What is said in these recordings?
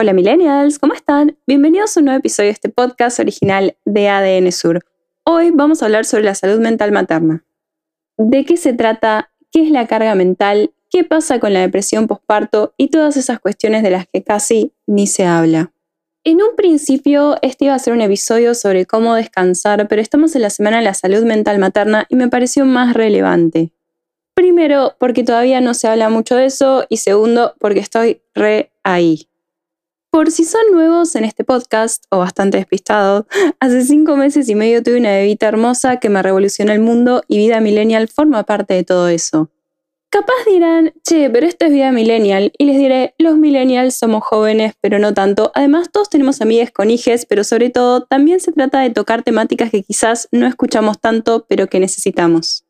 Hola millennials, ¿cómo están? Bienvenidos a un nuevo episodio de este podcast original de ADN Sur. Hoy vamos a hablar sobre la salud mental materna. ¿De qué se trata? ¿Qué es la carga mental? ¿Qué pasa con la depresión postparto? Y todas esas cuestiones de las que casi ni se habla. En un principio, este iba a ser un episodio sobre cómo descansar, pero estamos en la semana de la salud mental materna y me pareció más relevante. Primero, porque todavía no se habla mucho de eso y segundo, porque estoy re ahí. Por si son nuevos en este podcast, o bastante despistados, hace cinco meses y medio tuve una bebita hermosa que me revolucionó el mundo y vida millennial forma parte de todo eso. Capaz dirán, che, pero esto es vida millennial, y les diré, los millennials somos jóvenes, pero no tanto. Además, todos tenemos amigas con hijes, pero sobre todo, también se trata de tocar temáticas que quizás no escuchamos tanto, pero que necesitamos.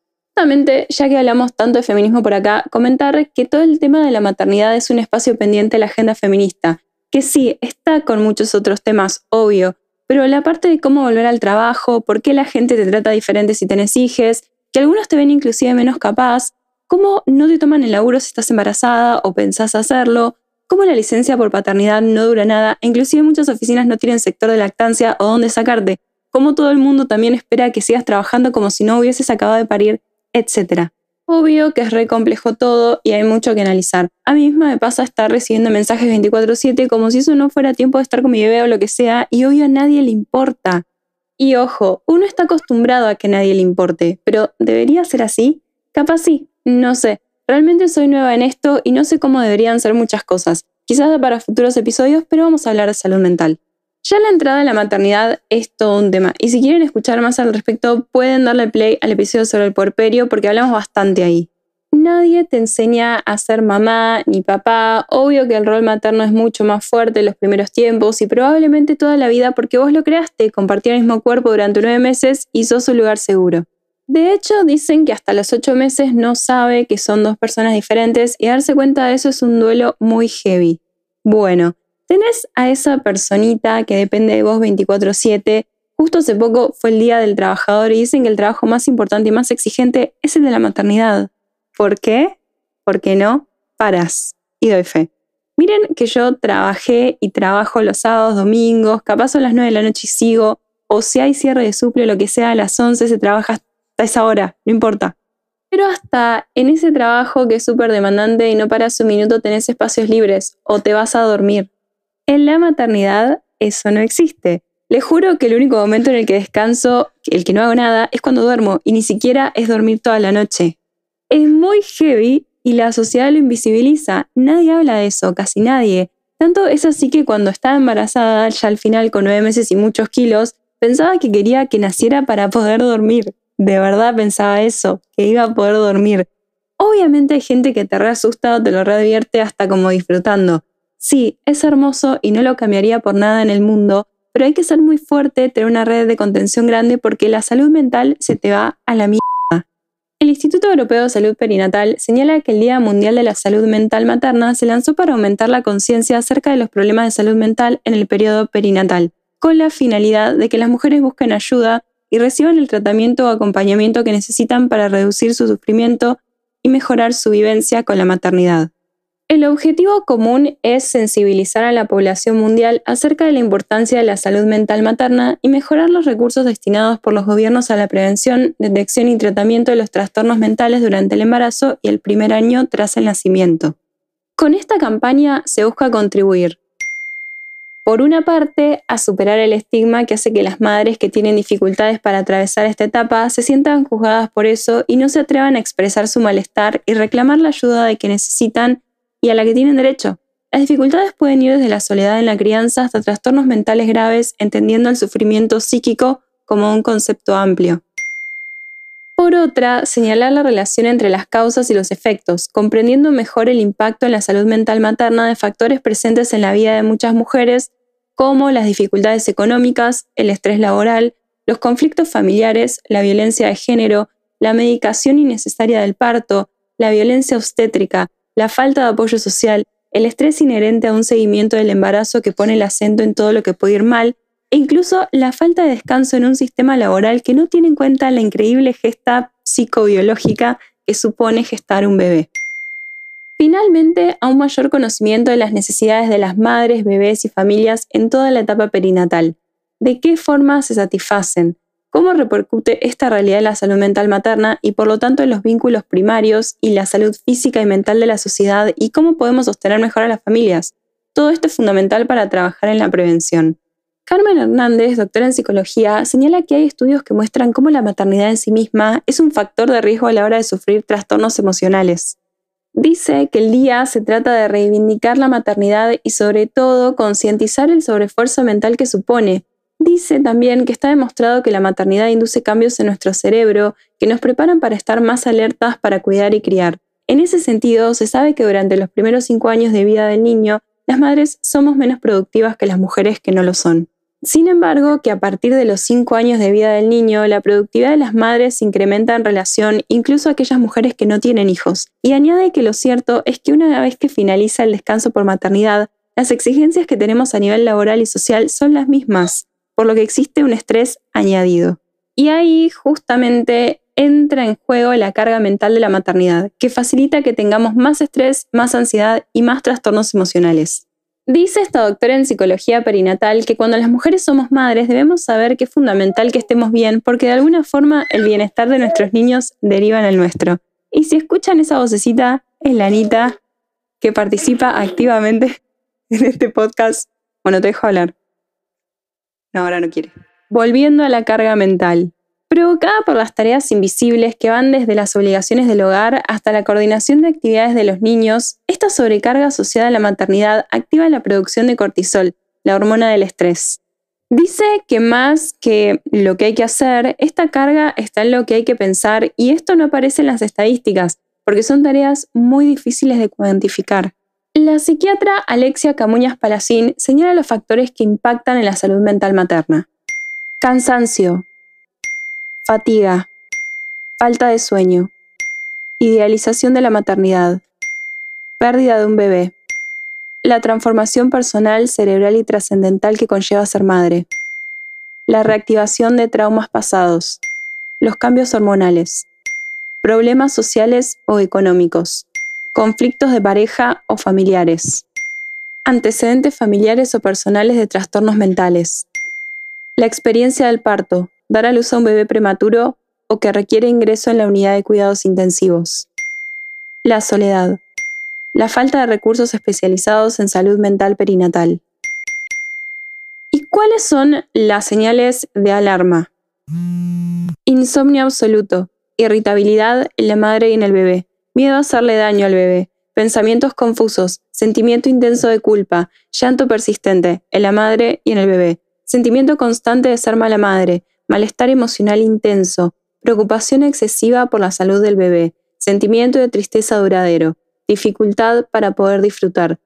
Ya que hablamos tanto de feminismo por acá, comentar que todo el tema de la maternidad es un espacio pendiente de la agenda feminista, que sí, está con muchos otros temas, obvio, pero la parte de cómo volver al trabajo, por qué la gente te trata diferente si tenés hijos, que algunos te ven inclusive menos capaz, cómo no te toman el laburo si estás embarazada o pensás hacerlo, cómo la licencia por paternidad no dura nada, inclusive muchas oficinas no tienen sector de lactancia o dónde sacarte, cómo todo el mundo también espera que sigas trabajando como si no hubieses acabado de parir, etc. Obvio que es re complejo todo y hay mucho que analizar. A mí misma me pasa estar recibiendo mensajes 24/7 como si eso no fuera tiempo de estar con mi bebé o lo que sea y obvio a nadie le importa. Y ojo, uno está acostumbrado a que nadie le importe, pero ¿debería ser así? Capaz sí, no sé. Realmente soy nueva en esto y no sé cómo deberían ser muchas cosas. Quizás para futuros episodios, pero vamos a hablar de salud mental. Ya la entrada a la maternidad es todo un tema, y si quieren escuchar más al respecto, pueden darle play al episodio sobre el puerperio porque hablamos bastante ahí. Nadie te enseña a ser mamá ni papá, obvio que el rol materno es mucho más fuerte en los primeros tiempos y probablemente toda la vida porque vos lo creaste, compartir el mismo cuerpo durante nueve meses y sos un lugar seguro. De hecho, dicen que hasta los ocho meses no sabe que son dos personas diferentes y darse cuenta de eso es un duelo muy heavy. Bueno, tenés a esa personita que depende de vos 24/7. Justo hace poco fue el Día del Trabajador y dicen que el trabajo más importante y más exigente es el de la maternidad. ¿Por qué? Porque no paras. Y doy fe. Miren que yo trabajé y trabajo los sábados, domingos, capaz a las 9 de la noche y sigo, o si hay cierre de suple lo que sea, a las 11 se trabaja hasta esa hora, no importa. Pero hasta en ese trabajo que es súper demandante y no paras un minuto tenés espacios libres o te vas a dormir. En la maternidad eso no existe. Le juro que el único momento en el que descanso, el que no hago nada, es cuando duermo y ni siquiera es dormir toda la noche. Es muy heavy y la sociedad lo invisibiliza. Nadie habla de eso, casi nadie. Tanto es así que cuando estaba embarazada, ya al final con nueve meses y muchos kilos, pensaba que quería que naciera para poder dormir. De verdad pensaba eso, que iba a poder dormir. Obviamente hay gente que te reasusta o te lo readvierte hasta como disfrutando. Sí, es hermoso y no lo cambiaría por nada en el mundo, pero hay que ser muy fuerte, tener una red de contención grande porque la salud mental se te va a la mierda. El Instituto Europeo de Salud Perinatal señala que el Día Mundial de la Salud Mental Materna se lanzó para aumentar la conciencia acerca de los problemas de salud mental en el periodo perinatal, con la finalidad de que las mujeres busquen ayuda y reciban el tratamiento o acompañamiento que necesitan para reducir su sufrimiento y mejorar su vivencia con la maternidad. El objetivo común es sensibilizar a la población mundial acerca de la importancia de la salud mental materna y mejorar los recursos destinados por los gobiernos a la prevención, detección y tratamiento de los trastornos mentales durante el embarazo y el primer año tras el nacimiento. Con esta campaña se busca contribuir, por una parte, a superar el estigma que hace que las madres que tienen dificultades para atravesar esta etapa se sientan juzgadas por eso y no se atrevan a expresar su malestar y reclamar la ayuda de que necesitan y a la que tienen derecho. Las dificultades pueden ir desde la soledad en la crianza hasta trastornos mentales graves, entendiendo el sufrimiento psíquico como un concepto amplio. Por otra, señalar la relación entre las causas y los efectos, comprendiendo mejor el impacto en la salud mental materna de factores presentes en la vida de muchas mujeres, como las dificultades económicas, el estrés laboral, los conflictos familiares, la violencia de género, la medicación innecesaria del parto, la violencia obstétrica, la falta de apoyo social, el estrés inherente a un seguimiento del embarazo que pone el acento en todo lo que puede ir mal, e incluso la falta de descanso en un sistema laboral que no tiene en cuenta la increíble gesta psicobiológica que supone gestar un bebé. Finalmente, a un mayor conocimiento de las necesidades de las madres, bebés y familias en toda la etapa perinatal. ¿De qué forma se satisfacen? ¿Cómo repercute esta realidad en la salud mental materna y por lo tanto en los vínculos primarios y la salud física y mental de la sociedad y cómo podemos sostener mejor a las familias? Todo esto es fundamental para trabajar en la prevención. Carmen Hernández, doctora en psicología, señala que hay estudios que muestran cómo la maternidad en sí misma es un factor de riesgo a la hora de sufrir trastornos emocionales. Dice que el día se trata de reivindicar la maternidad y sobre todo concientizar el sobreesfuerzo mental que supone. Dice también que está demostrado que la maternidad induce cambios en nuestro cerebro que nos preparan para estar más alertas para cuidar y criar. En ese sentido, se sabe que durante los primeros cinco años de vida del niño, las madres somos menos productivas que las mujeres que no lo son. Sin embargo, que a partir de los 5 años de vida del niño, la productividad de las madres incrementa en relación incluso a aquellas mujeres que no tienen hijos. Y añade que lo cierto es que una vez que finaliza el descanso por maternidad, las exigencias que tenemos a nivel laboral y social son las mismas, por lo que existe un estrés añadido. Y ahí justamente entra en juego la carga mental de la maternidad, que facilita que tengamos más estrés, más ansiedad y más trastornos emocionales. Dice esta doctora en psicología perinatal que cuando las mujeres somos madres debemos saber que es fundamental que estemos bien porque de alguna forma el bienestar de nuestros niños deriva en el nuestro. Y si escuchan esa vocecita, es la Anita que participa activamente en este podcast. Bueno, te dejo hablar. No, ahora no quiere. Volviendo a la carga mental provocada por las tareas invisibles que van desde las obligaciones del hogar hasta la coordinación de actividades de los niños, esta sobrecarga asociada a la maternidad activa la producción de cortisol, la hormona del estrés. Dice que más que lo que hay que hacer, esta carga está en lo que hay que pensar y esto no aparece en las estadísticas, porque son tareas muy difíciles de cuantificar. La psiquiatra Alexia Camuñas Palacín señala los factores que impactan en la salud mental materna. Cansancio, fatiga, falta de sueño, idealización de la maternidad, pérdida de un bebé, la transformación personal, cerebral y trascendental que conlleva ser madre, la reactivación de traumas pasados, los cambios hormonales, problemas sociales o económicos, conflictos de pareja o familiares, antecedentes familiares o personales de trastornos mentales, la experiencia del parto, dar a luz a un bebé prematuro o que requiere ingreso en la unidad de cuidados intensivos. La soledad. La falta de recursos especializados en salud mental perinatal. ¿Y cuáles son las señales de alarma? Insomnio absoluto, irritabilidad en la madre y en el bebé, miedo a hacerle daño al bebé, pensamientos confusos, sentimiento intenso de culpa, llanto persistente en la madre y en el bebé, sentimiento constante de ser mala madre, malestar emocional intenso, preocupación excesiva por la salud del bebé, sentimiento de tristeza duradero, dificultad para poder disfrutar,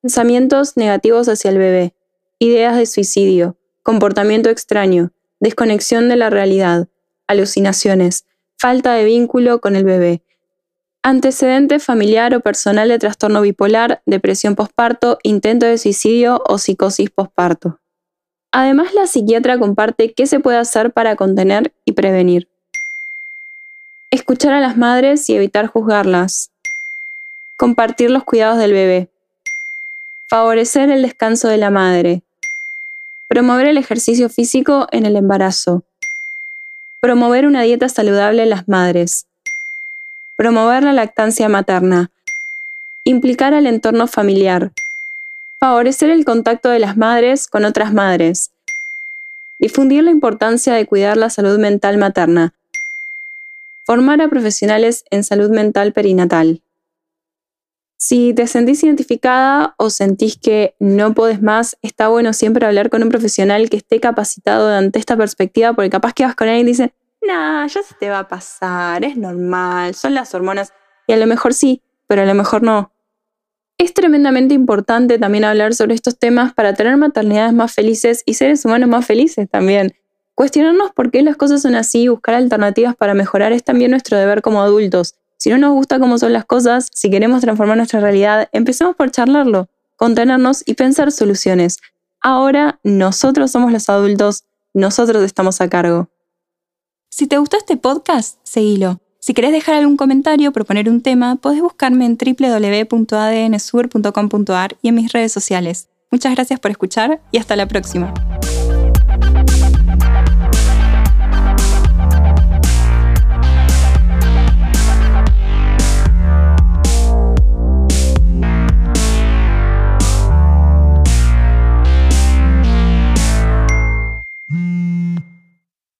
pensamientos negativos hacia el bebé, ideas de suicidio, comportamiento extraño, desconexión de la realidad, alucinaciones, falta de vínculo con el bebé, antecedente familiar o personal de trastorno bipolar, depresión postparto, intento de suicidio o psicosis postparto. Además, la psiquiatra comparte qué se puede hacer para contener y prevenir. Escuchar a las madres y evitar juzgarlas. Compartir los cuidados del bebé. Favorecer el descanso de la madre. Promover el ejercicio físico en el embarazo. Promover una dieta saludable en las madres. Promover la lactancia materna. Implicar al entorno familiar. Favorecer el contacto de las madres con otras madres. Difundir la importancia de cuidar la salud mental materna. Formar a profesionales en salud mental perinatal. Si te sentís identificada o sentís que no podés más, está bueno siempre hablar con un profesional que esté capacitado ante esta perspectiva, porque capaz que vas con él y dice, nah, ya se te va a pasar, es normal, son las hormonas. Y a lo mejor sí, pero a lo mejor no. Es tremendamente importante también hablar sobre estos temas para tener maternidades más felices y seres humanos más felices también. Cuestionarnos por qué las cosas son así y buscar alternativas para mejorar es también nuestro deber como adultos. Si no nos gusta cómo son las cosas, si queremos transformar nuestra realidad, empecemos por charlarlo, contenernos y pensar soluciones. Ahora nosotros somos los adultos, nosotros estamos a cargo. Si te gustó este podcast, seguilo. Si querés dejar algún comentario o proponer un tema, podés buscarme en www.adnsur.com.ar y en mis redes sociales. Muchas gracias por escuchar y hasta la próxima.